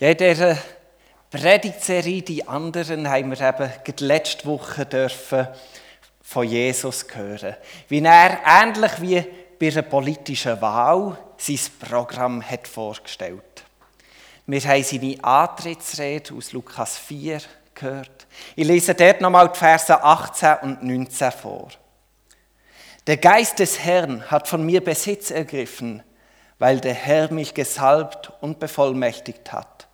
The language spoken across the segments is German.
Ja, in dieser Predigtserie, die anderen, haben wir eben letzte Woche dürfen von Jesus hören. Wie er, ähnlich wie bei einer politischen Wahl, sein Programm hat vorgestellt. Wir haben seine Antrittsrede aus Lukas 4 gehört. Ich lese dort nochmal die Verse 18 und 19 vor. Der Geist des Herrn hat von mir Besitz ergriffen, weil der Herr mich gesalbt und bevollmächtigt hat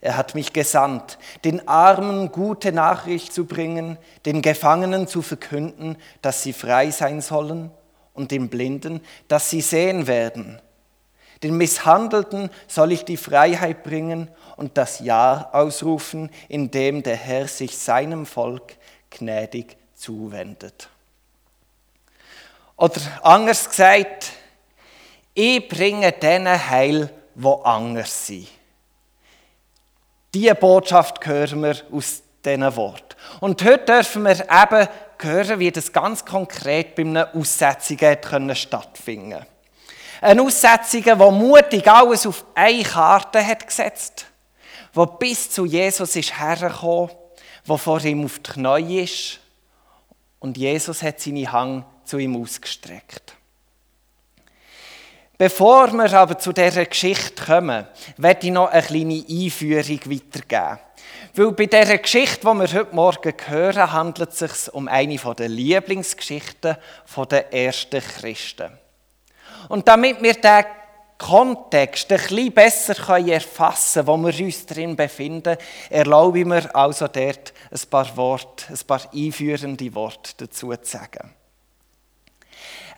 er hat mich gesandt, den Armen gute Nachricht zu bringen, den Gefangenen zu verkünden, dass sie frei sein sollen und den Blinden, dass sie sehen werden. Den Misshandelten soll ich die Freiheit bringen und das Jahr ausrufen, in dem der Herr sich seinem Volk gnädig zuwendet. Oder anders gesagt, ich bringe denen Heil, wo anders sind. Diese Botschaft hören wir aus diesen Wort. Und heute dürfen wir eben hören, wie das ganz konkret bei einer Aussetzung stattfinden konnte. Eine Aussetzung, die mutig alles auf eine Karte hat gesetzt wo bis zu Jesus ist hergekommen, wo vor ihm auf die Knie ist und Jesus hat seine Hang zu ihm ausgestreckt. Bevor wir aber zu dieser Geschichte kommen, werde ich noch eine kleine Einführung weitergeben. Weil bei dieser Geschichte, die wir heute Morgen hören, handelt es sich um eine der Lieblingsgeschichten der ersten Christen. Und damit wir den Kontext ein bisschen besser erfassen können, wo wir uns drin befinden, erlaube ich mir also dort ein paar Worte, ein paar einführende Worte dazu zu sagen.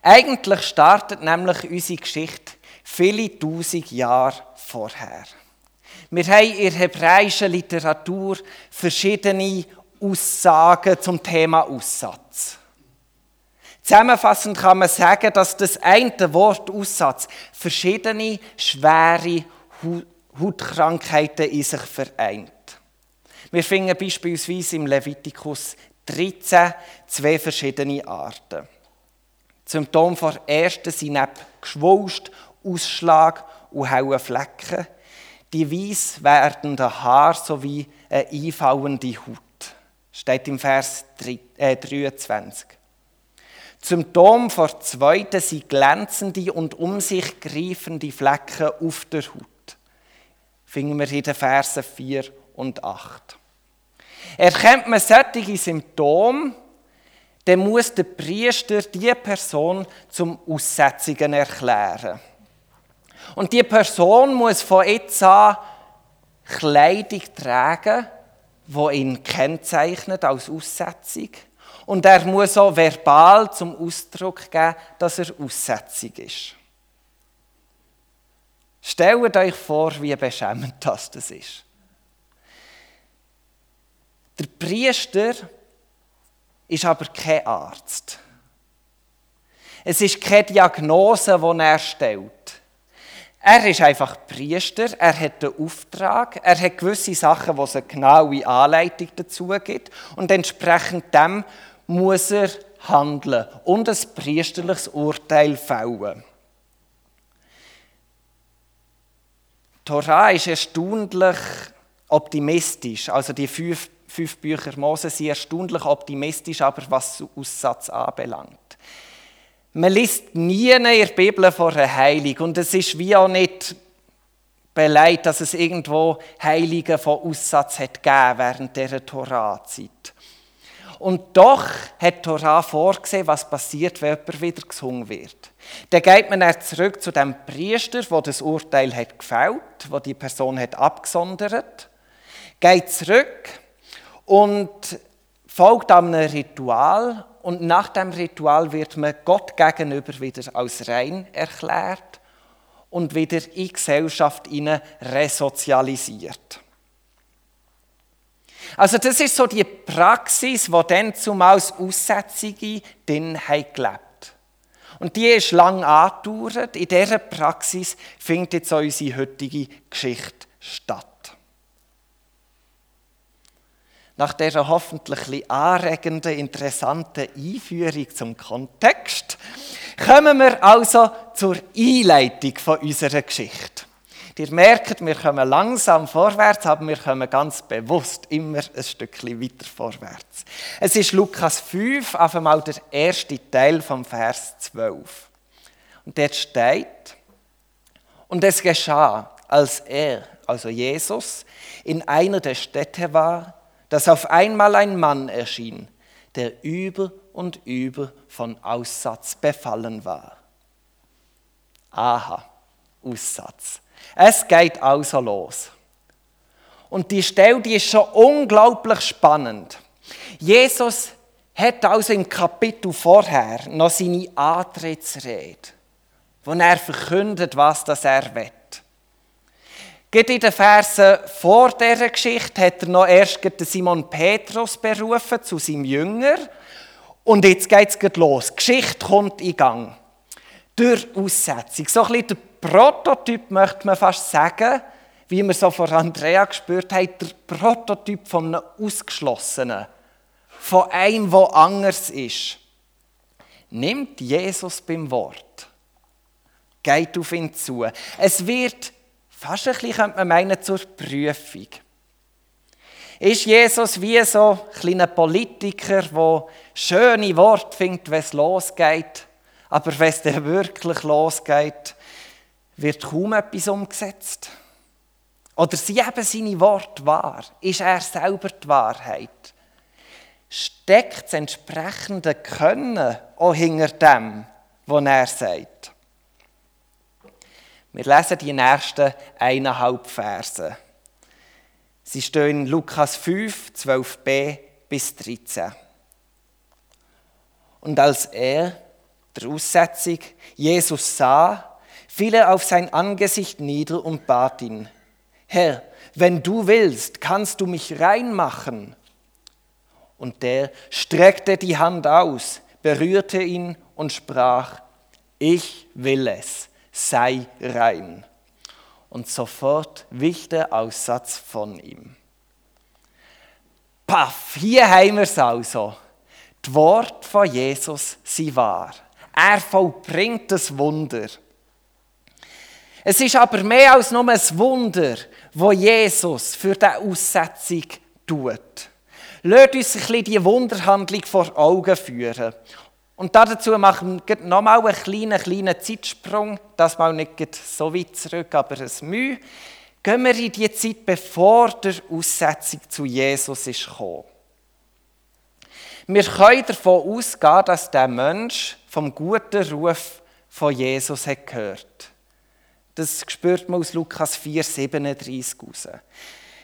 Eigentlich startet nämlich unsere Geschichte viele tausend Jahre vorher. Wir haben in der hebräischen Literatur verschiedene Aussagen zum Thema Aussatz. Zusammenfassend kann man sagen, dass das eine Wort Aussatz verschiedene schwere Hautkrankheiten in sich vereint. Wir finden beispielsweise im Levitikus 13 zwei verschiedene Arten. Symptome der ersten sind neben Geschwulst, Ausschlag und hellen Flecken, die weiss werdenden Haar sowie eine einfallende Haut. Steht im Vers 23. Symptome der zweiten sind glänzende und um sich greifende Flecken auf der Haut. Finden wir in den Versen 4 und 8. Erkennt man solche Symptome, dann muss der Priester die Person zum Aussetzungen erklären. Und die Person muss von jetzt an Kleidung tragen, die ihn kennzeichnet als Aussetzung. Und er muss auch verbal zum Ausdruck geben, dass er Aussetzung ist. Stellt euch vor, wie beschämend das ist. Der Priester ist aber kein Arzt. Es ist keine Diagnose, die er stellt. Er ist einfach Priester, er hat den Auftrag, er hat gewisse Sachen, wo es eine genaue Anleitung dazu gibt und entsprechend dem muss er handeln und ein priesterliches Urteil fällen. Die Torah ist erstaunlich optimistisch, also die fünf fünf Bücher Mose sind erstaunlich optimistisch, aber was Aussatz anbelangt. Man liest nie in der Bibel von einer Heilung und es ist wie auch nicht beleidigt, dass es irgendwo Heilige von Aussatz hat gegeben während dieser Torah-Zeit. Und doch hat die Torah vorgesehen, was passiert, wenn jemand wieder gesungen wird. Dann geht man dann zurück zu dem Priester, der das Urteil hat gefällt, wo die Person hat abgesondert, geht zurück und folgt einem Ritual und nach dem Ritual wird man Gott gegenüber wieder als rein erklärt und wieder in die Gesellschaft resozialisiert. Also das ist so die Praxis, die dann zumals Aussetzungen drin gelebt Und die ist lang angedauert. In dieser Praxis findet jetzt unsere heutige Geschichte statt. Nach dieser hoffentlich anregenden, interessanten Einführung zum Kontext, kommen wir also zur Einleitung von unserer Geschichte. Ihr merkt, wir kommen langsam vorwärts, aber wir kommen ganz bewusst immer ein Stückchen weiter vorwärts. Es ist Lukas 5, auf einmal der erste Teil vom Vers 12. Und dort steht, und es geschah, als er, also Jesus, in einer der Städte war, dass auf einmal ein Mann erschien, der über und über von Aussatz befallen war. Aha, Aussatz. Es geht also los. Und die Stelle, die ist schon unglaublich spannend. Jesus hat also im Kapitel vorher noch seine Antrittsrede, wo er verkündet, was das er will. Geht in den Versen vor dieser Geschichte hat er noch erst Simon Petrus berufen zu seinem Jünger. Und jetzt geht es los. Die Geschichte kommt in Gang. Durch Aussetzung. So ein bisschen der Prototyp, möchte man fast sagen, wie wir so von Andrea gespürt haben, der Prototyp von einem Ausgeschlossenen. Von einem, der anders ist. Nimmt Jesus beim Wort. Geht auf ihn zu. Es wird fast ein bisschen, könnte man meinen, zur Prüfung. Ist Jesus wie so ein kleiner Politiker, der schöne Worte findet, wenn es losgeht, aber wenn es dann wirklich losgeht, wird kaum etwas umgesetzt? Oder sind eben seine Worte wahr? Ist er selber die Wahrheit? Steckt das entsprechende Können auch hinter dem, was er sagt? Wir lesen die nächsten eineinhalb Verse. Sie stehen in Lukas 5, 12b bis 13. Und als er, der Aussetzung, Jesus sah, fiel er auf sein Angesicht nieder und bat ihn, Herr, wenn du willst, kannst du mich reinmachen. Und der streckte die Hand aus, berührte ihn und sprach, ich will es sei rein. Und sofort wich der Aussatz von ihm. Paff, hier haben wir es also. Die Worte von Jesus sind wahr. Er vollbringt das Wunder. Es ist aber mehr als nur ein Wunder, wo Jesus für diese Aussetzung tut. Lasst uns ein bisschen die Wunderhandlung vor Augen führen. Und dazu machen wir nochmal einen kleinen, kleinen Zeitsprung, das mal nicht so weit zurück, aber ein Mühe. Gehen wir in die Zeit, bevor der Aussetzung zu Jesus ist gekommen. Wir können davon ausgehen, dass der Mensch vom guten Ruf von Jesus hat gehört. Das spürt man aus Lukas 4, 37 raus.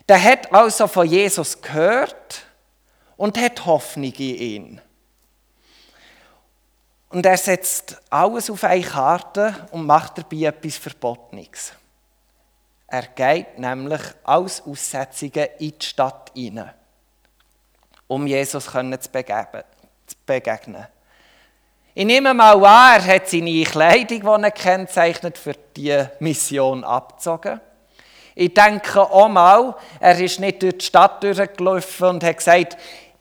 Der hat also von Jesus gehört und hat Hoffnung in ihn. Und er setzt alles auf eine Karte und macht dabei etwas Verbotenes. Er geht nämlich als Aussetzungen in die Stadt hinein, um Jesus zu begegnen. Ich nehme mal an, er hat seine Kleidung, die er kennzeichnet, für diese Mission abgezogen. Ich denke auch mal, er ist nicht durch die Stadt durchgelaufen und hat gesagt,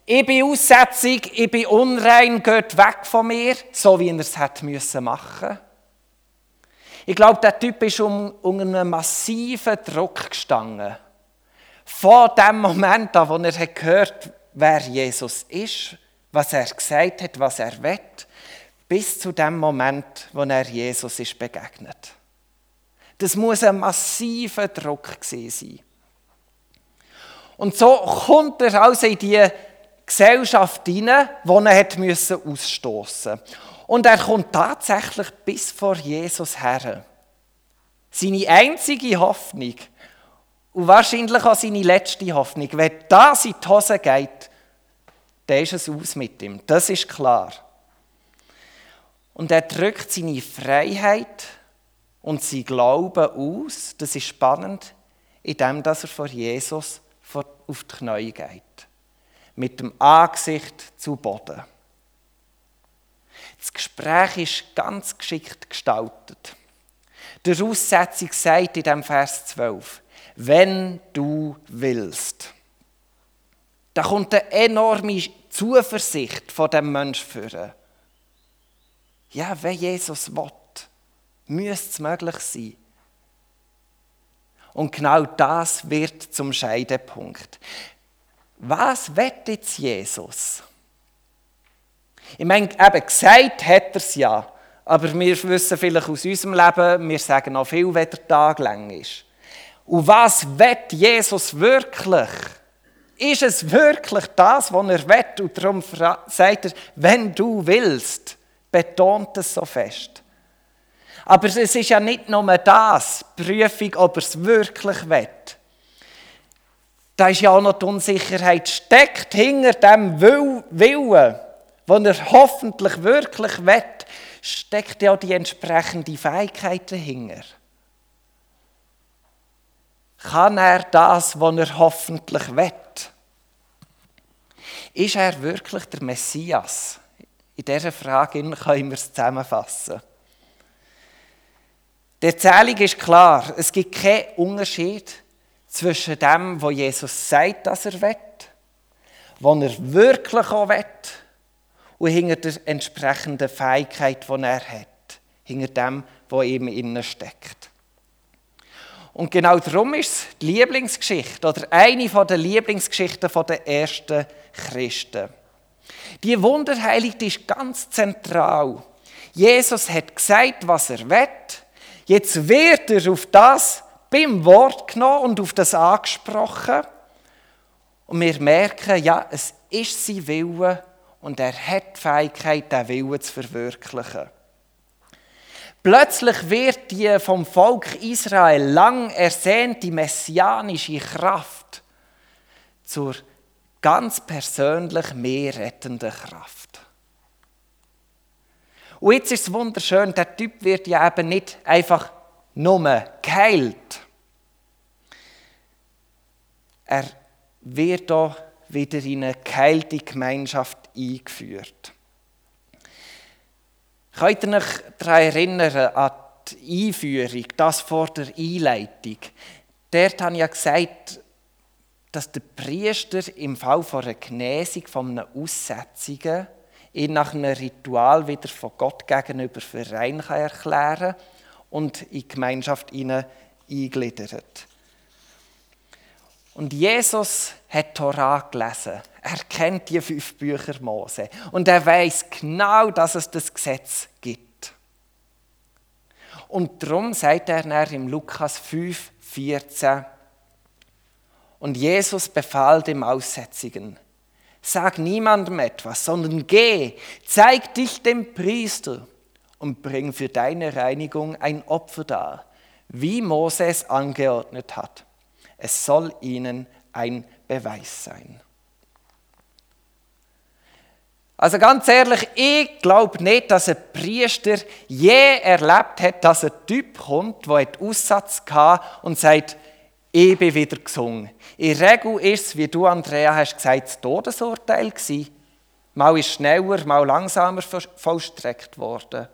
ich bin aussätzig, ich bin unrein, geht weg von mir, so wie er es hätte müssen machen. Ich glaube, der Typ ist um, unter einem massiven Druck gestanden. Von dem Moment an, wo er gehört wer Jesus ist, was er gesagt hat, was er will, bis zu dem Moment, wo er Jesus ist begegnet. Das muss ein massiver Druck gewesen sein. Und so kommt er also in die Gesellschaft hinein, die er musste ausstoßen Und er kommt tatsächlich bis vor Jesus her. Seine einzige Hoffnung und wahrscheinlich auch seine letzte Hoffnung. Wenn das in die Hose geht, dann ist es aus mit ihm. Das ist klar. Und er drückt seine Freiheit und sein Glauben aus, das ist spannend, indem er vor Jesus auf die Knie geht mit dem Angesicht zu Boden. Das Gespräch ist ganz geschickt gestaltet. Der Aussetzung sagt in dem Vers 12, wenn du willst. Da kommt eine enorme Zuversicht von dem Menschen führen. Ja, wenn Jesus will, müsste es möglich sein. Und genau das wird zum Scheidepunkt. Was wird jetzt Jesus? Ich meine, eben gesagt hat er es ja, aber wir wissen vielleicht aus unserem Leben, wir sagen noch viel, wenn der Tag lang ist. Und was wird Jesus wirklich? Ist es wirklich das, was er will? Und darum sagt er, wenn du willst, betont es so fest. Aber es ist ja nicht nur das, die Prüfung, ob er es wirklich will. Da ist ja auch noch die Unsicherheit, steckt hinter dem Willen, den er hoffentlich wirklich will, steckt ja die entsprechende Fähigkeit dahinter. Kann er das, was er hoffentlich will? Ist er wirklich der Messias? In dieser Frage können wir es zusammenfassen. Die Erzählung ist klar. Es gibt keinen Unterschied zwischen dem, was Jesus sagt, dass er will, was er wirklich auch will, und hinter der entsprechenden Fähigkeit, die er hat. Hinter dem, was ihm innen steckt. Und genau darum ist es die Lieblingsgeschichte oder eine der Lieblingsgeschichten der ersten Christen. Die Wunderheiligte ist ganz zentral. Jesus hat gesagt, was er will. Jetzt wird er auf das beim Wort genommen und auf das angesprochen. Und wir merken, ja, es ist sein Wille und er hat die Fähigkeit, diesen Willen zu verwirklichen. Plötzlich wird die vom Volk Israel lang ersehnte messianische Kraft zur ganz persönlich mehr rettenden Kraft. Und jetzt ist es wunderschön, der Typ wird ja eben nicht einfach nur geheilt. Er wird auch wieder in eine geheilte Gemeinschaft eingeführt. Könnt ihr euch daran erinnern, an die Einführung, das vor der Einleitung? Dort habe ich ja gesagt, dass der Priester im Fall einer Genesung, einer Aussetzung, ihn nach einem Ritual wieder von Gott gegenüber für rein erklären kann und in die Gemeinschaft eingliedert. Und Jesus hat Torah gelesen. Er kennt die fünf Bücher Mose. Und er weiß genau, dass es das Gesetz gibt. Und darum sagt er im Lukas 5, 14, und Jesus befahl dem Aussätzigen, sag niemandem etwas, sondern geh, zeig dich dem Priester und bring für deine Reinigung ein Opfer dar, wie Mose es angeordnet hat. Es soll ihnen ein Beweis sein. Also ganz ehrlich, ich glaube nicht, dass ein Priester je erlebt hat, dass ein Typ kommt, der Aussatz hatte und sagt, ich bin wieder gesungen. In der Regel ist es, wie du, Andrea, hast gesagt, das Todesurteil. Mal ist schneller, mal langsamer vollstreckt worden.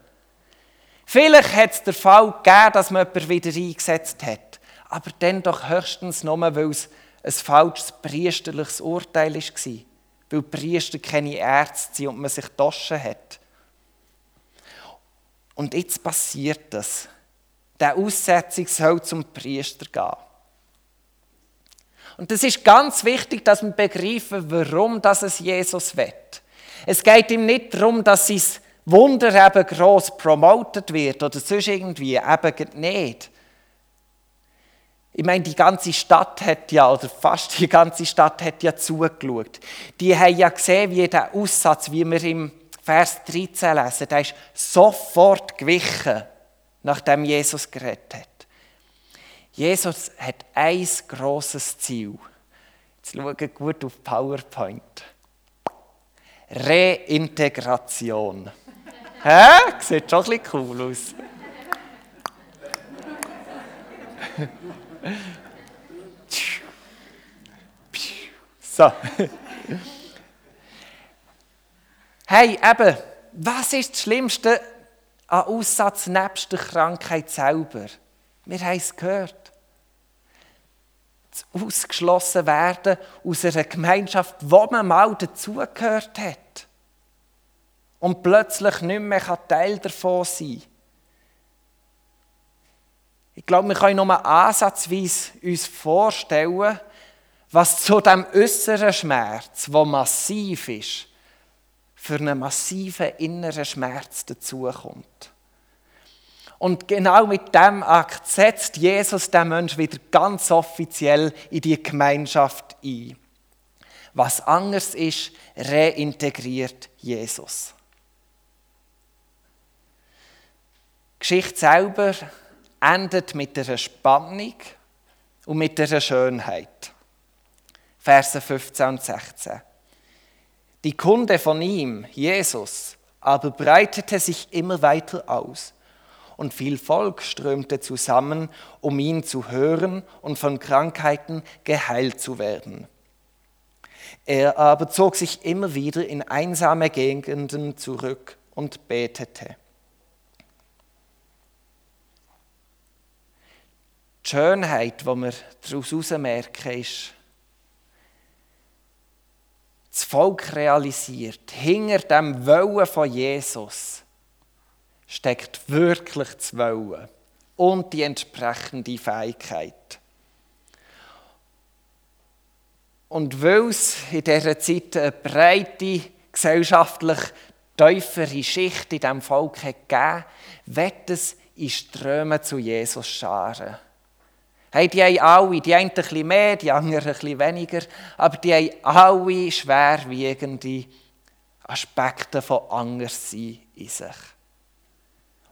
Vielleicht hat es den Fall gegeben, dass man jemanden wieder eingesetzt hat aber dann doch höchstens nur, weil es ein falsches priesterliches Urteil war. Weil Priester keine Ärzte sind und man sich Taschen hat. Und jetzt passiert das. Der Aussetzung soll zum Priester gehen. Und es ist ganz wichtig, dass wir begreifen, warum das es Jesus will. Es geht ihm nicht darum, dass sein Wunder eben gross promotet wird oder sonst irgendwie, eben nicht. Ich meine, die ganze Stadt hat ja, oder fast die ganze Stadt hat ja zugeschaut. Die haben ja gesehen, wie der Aussatz, wie wir im Vers 13 lesen, der ist sofort gewichen, nachdem Jesus geredet hat. Jesus hat ein grosses Ziel. Jetzt schauen gut auf PowerPoint. Reintegration. Hä? Sieht schon ein bisschen cool aus. So. Hey, eben, was ist das Schlimmste an Aussatz nebst der Krankheit selber? Wir haben es gehört. Das Ausgeschlossen werden aus einer Gemeinschaft, wo man mal dazugehört hat. Und plötzlich nicht mehr Teil davon sein Ich glaube, wir können nur ansatzweise uns vorstellen, was zu dem äußeren Schmerz, der massiv ist, für einen massiven inneren Schmerz dazukommt. Und genau mit dem Akt setzt Jesus den Menschen wieder ganz offiziell in die Gemeinschaft ein. Was anders ist, reintegriert Jesus. Die Geschichte selber endet mit einer Spannung und mit einer Schönheit. Verse 15 und 16. Die Kunde von ihm, Jesus, aber breitete sich immer weiter aus und viel Volk strömte zusammen, um ihn zu hören und von Krankheiten geheilt zu werden. Er aber zog sich immer wieder in einsame Gegenden zurück und betete. Die Schönheit, die wir daraus merken, ist, das Volk realisiert, hinter dem Wollen von Jesus steckt wirklich das Wollen und die entsprechende Fähigkeit. Und weil es in dieser Zeit eine breite, gesellschaftlich tiefere Schicht in diesem Volk hat gegeben wird es in Strömen zu Jesus scharen. Hey, die haben alle, die einen ein bisschen mehr, die anderen ein bisschen weniger, aber die haben alle schwerwiegende Aspekte von Anderssein in sich.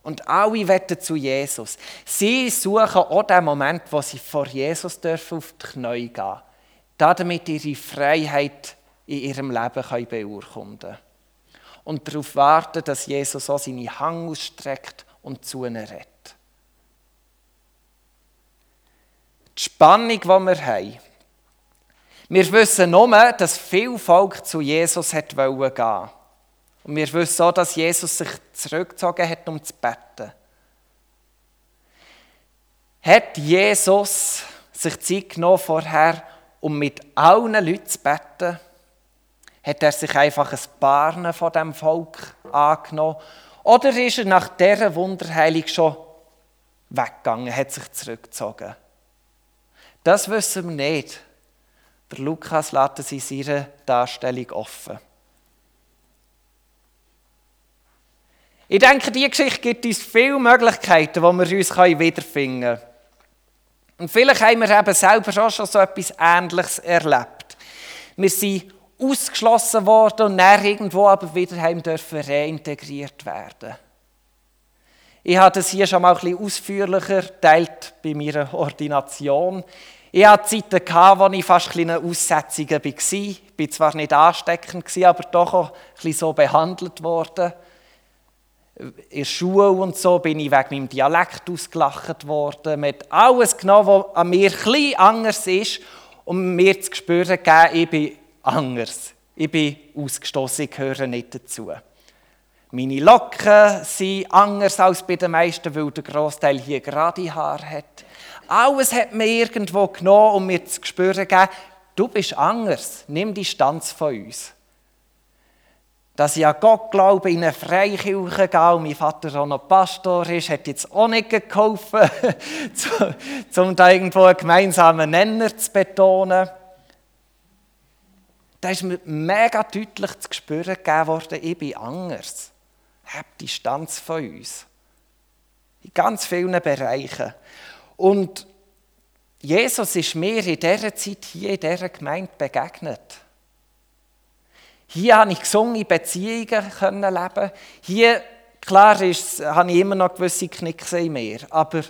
Und alle wetten zu Jesus. Sie suchen auch den Moment, wo sie vor Jesus dürfen auf die Knie gehen dürfen damit ihre Freiheit in ihrem Leben können beurkunden können. Und darauf warten, dass Jesus auch seine Hand ausstreckt und zu ihnen redet. Die Spannung, die wir haben. Wir wissen nur, dass viel Volk zu Jesus hat gehen Und wir wissen auch, dass Jesus sich zurückgezogen hat, um zu beten. Hat Jesus sich Zeit genommen vorher, um mit allen Leuten zu beten, hat er sich einfach ein paar von dem Volk angenommen. Oder ist er nach dieser Wunderheilung schon weggegangen, hat sich zurückgezogen? Das wissen wir nicht. Der Lukas lässt es in seiner Darstellung offen. Ich denke, diese Geschichte gibt uns viele Möglichkeiten, wo wir uns wiederfinden können. Und vielleicht haben wir eben selber auch schon so etwas Ähnliches erlebt. Wir sind ausgeschlossen worden und dann irgendwo aber wieder heim dürfen reintegriert werden. Ich habe das hier schon mal ein bisschen ausführlicher teilt bei meiner Ordination. Ich hatte Zeiten, gehabt, wo ich fast kleine Aussetzungen war. Ich war zwar nicht ansteckend, aber doch auch ein bisschen so behandelt worden in der Schule und so bin ich wegen meinem Dialekt ausgelacht worden. Man hat alles genommen, was an mir etwas anders ist, um mir zu spüren ich bin anders. Ich bin ausgestoßen, ich gehöre nicht dazu. Meine Locken sind anders als bei den meisten, weil der Großteil hier gerade Haar hat. Alles hat mir irgendwo genommen, um mir zu spüren geben, du bist anders, nimm die Distanz von uns dass ich an Gott glaube, in eine Freikirche gehe und mein Vater auch noch Pastor ist, hat jetzt auch nicht geholfen, um da irgendwo einen gemeinsamen Nenner zu betonen. Da ist mir mega deutlich zu spüren gegeben worden, ich bin anders. Habe Distanz von uns. In ganz vielen Bereichen. Und Jesus ist mir in dieser Zeit hier in dieser Gemeinde begegnet. Hier habe ich gesungen, Beziehungen leben. Hier, klar ist, habe ich immer noch gewisse Knicks in mir. Aber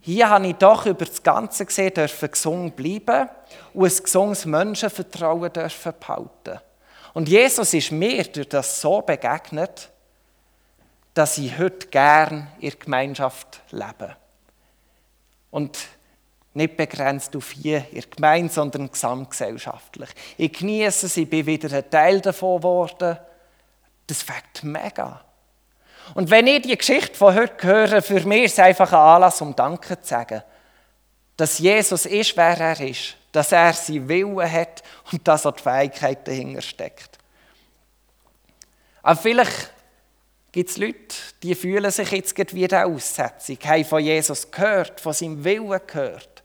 hier habe ich doch über das Ganze gesehen, dürfen gesungen bleiben und ein gesunges Menschenvertrauen dürfen behalten. Und Jesus ist mir durch das so begegnet, dass ich heute gern in der Gemeinschaft lebe. Und nicht begrenzt auf hier in der Gemeinde, sondern gesamtgesellschaftlich. Ich genieße ich bin wieder ein Teil davon geworden. Das fängt mega. Und wenn ich die Geschichte von heute höre, für mich ist es einfach ein Anlass, um Danke zu sagen. Dass Jesus ist, wer er ist. Dass er seinen Willen hat und dass er die Fähigkeit dahinter steckt. Aber vielleicht gibt es Leute, die fühlen sich jetzt wie eine Aussetzung, haben von Jesus gehört, von seinem Willen gehört.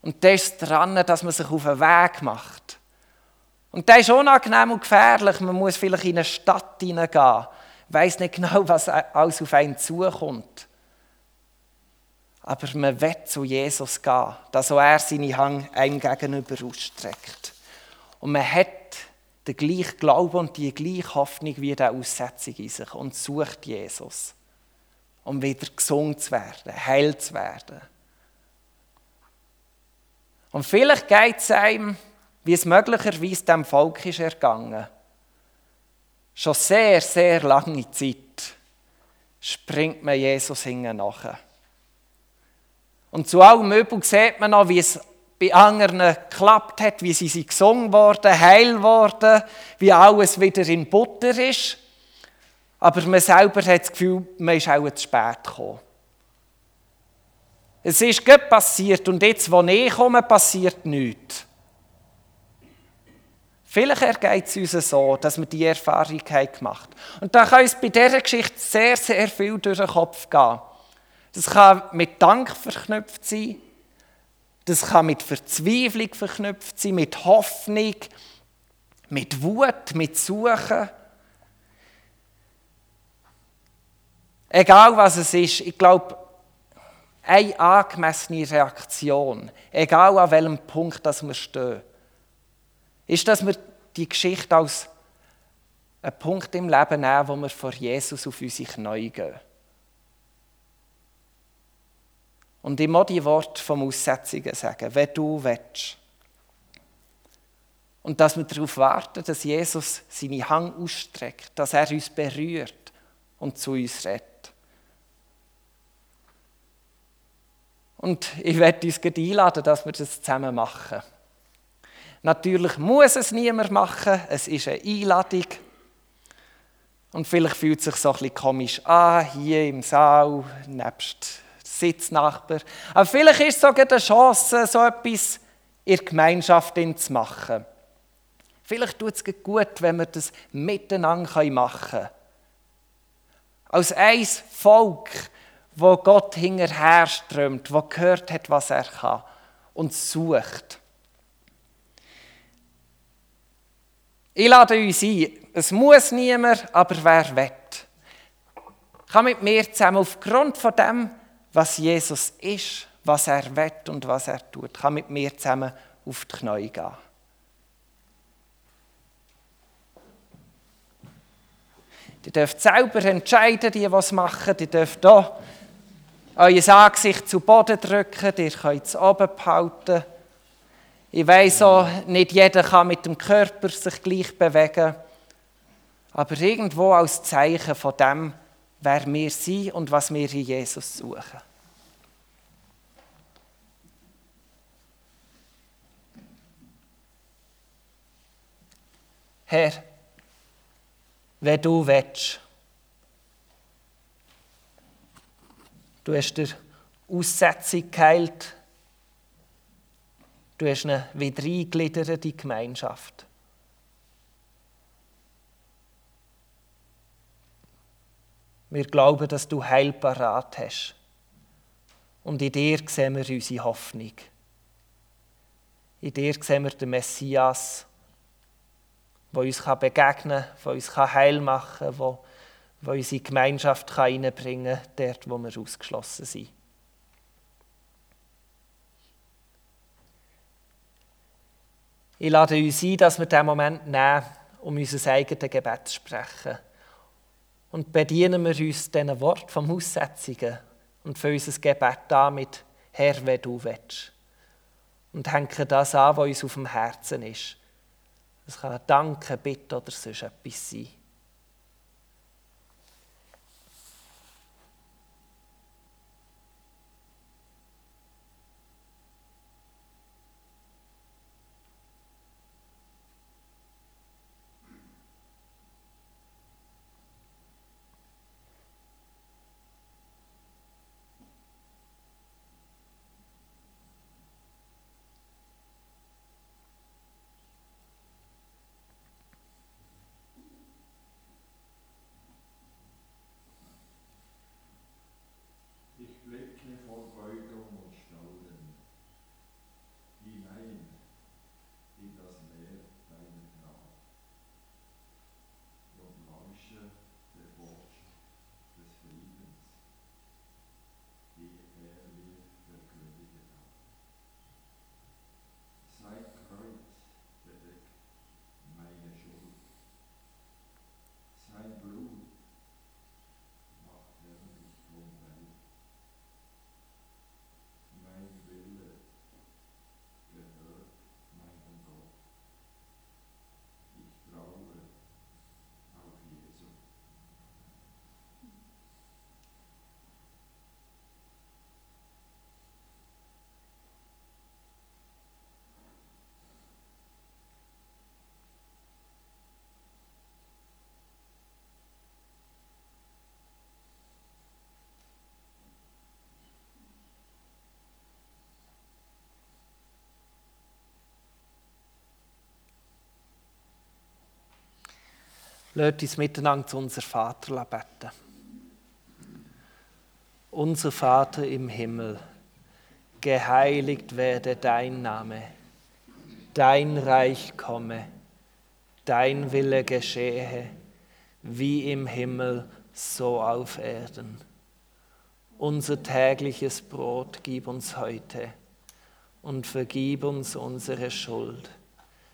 Und das ist dran, dass man sich auf den Weg macht. Und das ist unangenehm und gefährlich. Man muss vielleicht in eine Stadt hineingehen, weiß nicht genau, was alles auf einen zukommt. Aber man will zu Jesus gehen, dass auch er seine Hand einem gegenüber ausstreckt. Und man hat den gleichen Glauben und die gleiche Hoffnung wie der Aussetzung in sich und sucht Jesus, um wieder gesund zu werden, heil zu werden. Und vielleicht geht es einem, wie es möglicherweise dem Volk ist ergangen. Schon sehr, sehr lange Zeit springt man Jesus hinten nachher. Und zu allem Übel sieht man noch, wie es bei anderen geklappt hat, wie sie sind gesungen worden, heil worden, wie alles wieder in Butter ist. Aber man selber hat das Gefühl, man ist auch zu spät gekommen. Es ist gut passiert und jetzt, wo ich komme, passiert nichts. Vielleicht ergeht es uns so, dass wir diese Erfahrung gemacht haben. Und da kann uns bei dieser Geschichte sehr, sehr viel durch den Kopf gehen. Das kann mit Dank verknüpft sein, das kann mit Verzweiflung verknüpft sein, mit Hoffnung, mit Wut, mit Suchen. Egal was es ist, ich glaube, eine angemessene Reaktion, egal an welchem Punkt dass wir stehen, ist, dass wir die Geschichte als einen Punkt im Leben nehmen, wo wir vor Jesus auf unsere Knie gehen. Und immer die Worte vom Aussetzungen sagen, wenn du willst. Und dass wir darauf warten, dass Jesus seine Hand ausstreckt, dass er uns berührt und zu uns redet. Und ich werde uns einladen, dass wir das zusammen machen. Natürlich muss es niemand machen, es ist eine Einladung. Und vielleicht fühlt es sich so ein bisschen komisch an, hier im Saal, nebst Sitznachbar. Aber vielleicht ist es sogar eine Chance, so etwas in der Gemeinschaft zu machen. Vielleicht tut es gut, wenn wir das miteinander machen können. Als ein Volk, wo Gott hinterherströmt, wo gehört hat, was er kann und sucht. Ich lade uns ein. Es muss niemand, aber wer will, kann mit mir zusammen aufgrund von dem was Jesus ist, was er will und was er tut, kann mit mir zusammen auf die Knie gehen. Ihr dürft selber entscheiden, die was machen. Ihr dürft hier euer Angesicht zu Boden drücken, ihr könnt es oben behalten. Ich weiss auch, nicht jeder kann mit dem Körper sich gleich bewegen. Aber irgendwo als Zeichen von dem, wer wir sind und was wir in Jesus suchen. Herr, wenn du willst, du hast der Aussetzung geheilt, du hast eine wieder eingegliederte Gemeinschaft. Wir glauben, dass du Heil parat hast. Und in dir sehen wir unsere Hoffnung. In dir sehen wir den Messias, der uns begegnen kann, der uns heil machen kann, der, unsere Gemeinschaft reinbringen kann, dort, wo wir ausgeschlossen sind. Ich lade uns ein, dass wir diesen Moment nehmen, um unser eigenes Gebet zu sprechen und bedienen wir uns diesen Wort vom Aussetzungen und für unser Gebet damit, Herr, wenn du willst. Und hängen das an, was uns auf dem Herzen ist. Es kann ein Danke, Bitte oder sonst etwas sein. Lasst uns miteinander zu unser Vater beten. Unser Vater im Himmel, geheiligt werde dein Name, dein Reich komme, dein Wille geschehe, wie im Himmel, so auf Erden. Unser tägliches Brot gib uns heute und vergib uns unsere Schuld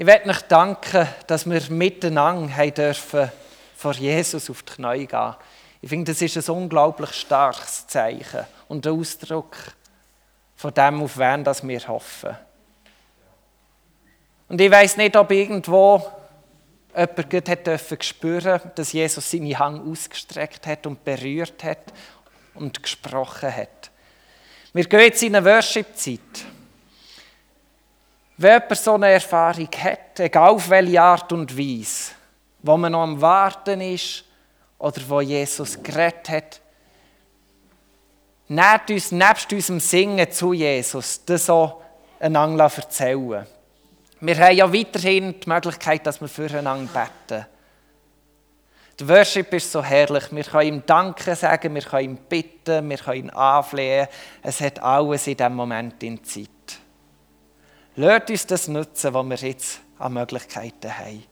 Ich möchte euch danken, dass wir miteinander dürfen vor Jesus auf die Knie gehen. Ich finde, das ist ein unglaublich starkes Zeichen und ein Ausdruck von dem, auf wen wir hoffen. Und ich weiß nicht, ob irgendwo jemand hat dürfen spüren, dass Jesus seine Hand ausgestreckt hat und berührt hat und gesprochen hat. Wir gehen jetzt in eine Worship-Zeit. Wenn jemand so eine Erfahrung hat, egal auf welche Art und Weise, wo man noch am Warten ist oder wo Jesus geredet hat, nehmt uns nebst unserem Singen zu Jesus das so einander erzählen. Wir haben ja weiterhin die Möglichkeit, dass wir füreinander beten. Der Worship ist so herrlich. Wir können ihm Danke sagen, wir können ihm bitten, wir können ihn anflehen. Es hat alles in diesem Moment in Zeit. Lasst uns das nutzen, was wir jetzt an Möglichkeiten haben.